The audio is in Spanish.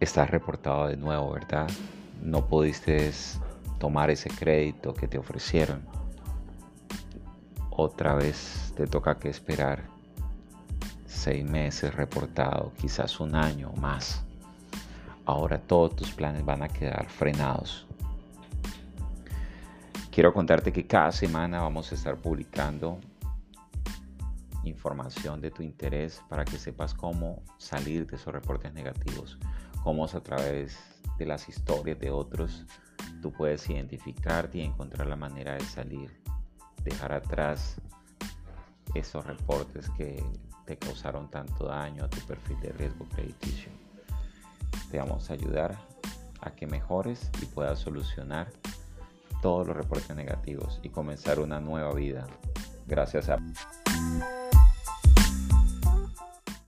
estás reportado de nuevo, ¿verdad? No pudiste tomar ese crédito que te ofrecieron. Otra vez te toca que esperar seis meses reportado, quizás un año más. Ahora todos tus planes van a quedar frenados. Quiero contarte que cada semana vamos a estar publicando información de tu interés para que sepas cómo salir de esos reportes negativos, cómo a través de las historias de otros tú puedes identificarte y encontrar la manera de salir, dejar atrás esos reportes que te causaron tanto daño a tu perfil de riesgo crediticio. Te vamos a ayudar a que mejores y puedas solucionar todos los reportes negativos y comenzar una nueva vida gracias a...